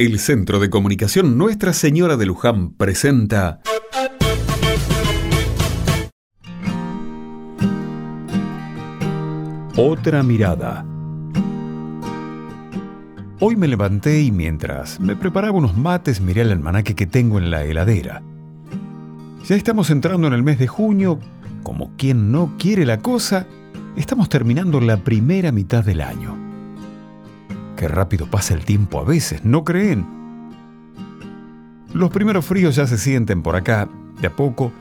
El Centro de Comunicación Nuestra Señora de Luján presenta Otra mirada. Hoy me levanté y mientras me preparaba unos mates miré el almanaque que tengo en la heladera. Ya estamos entrando en el mes de junio, como quien no quiere la cosa, estamos terminando la primera mitad del año. Qué rápido pasa el tiempo a veces, ¿no creen? Los primeros fríos ya se sienten por acá. De a poco,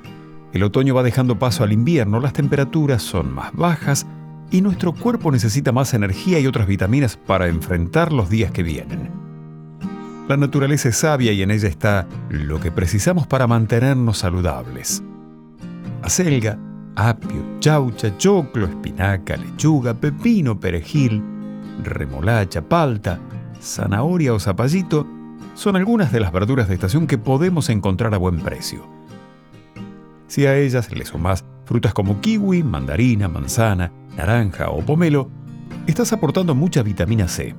el otoño va dejando paso al invierno, las temperaturas son más bajas y nuestro cuerpo necesita más energía y otras vitaminas para enfrentar los días que vienen. La naturaleza es sabia y en ella está lo que precisamos para mantenernos saludables. Acelga, apio, chaucha, choclo, espinaca, lechuga, pepino, perejil, remolacha, palta, zanahoria o zapallito son algunas de las verduras de estación que podemos encontrar a buen precio. Si a ellas le sumas frutas como kiwi, mandarina, manzana, naranja o pomelo, estás aportando mucha vitamina C,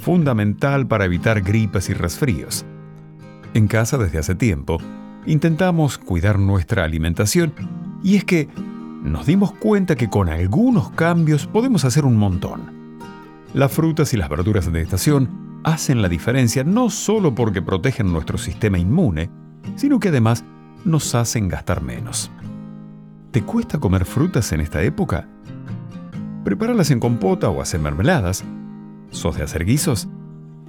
fundamental para evitar gripes y resfríos. En casa desde hace tiempo, intentamos cuidar nuestra alimentación y es que nos dimos cuenta que con algunos cambios podemos hacer un montón. Las frutas y las verduras de estación hacen la diferencia no solo porque protegen nuestro sistema inmune, sino que además nos hacen gastar menos. ¿Te cuesta comer frutas en esta época? Prepáralas en compota o hacer mermeladas. ¿Sos de hacer guisos?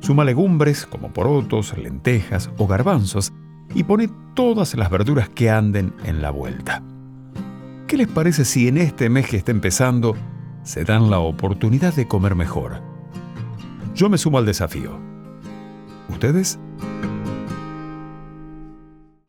Suma legumbres como porotos, lentejas o garbanzos y pone todas las verduras que anden en la vuelta. ¿Qué les parece si en este mes que está empezando se dan la oportunidad de comer mejor. Yo me sumo al desafío. ¿Ustedes?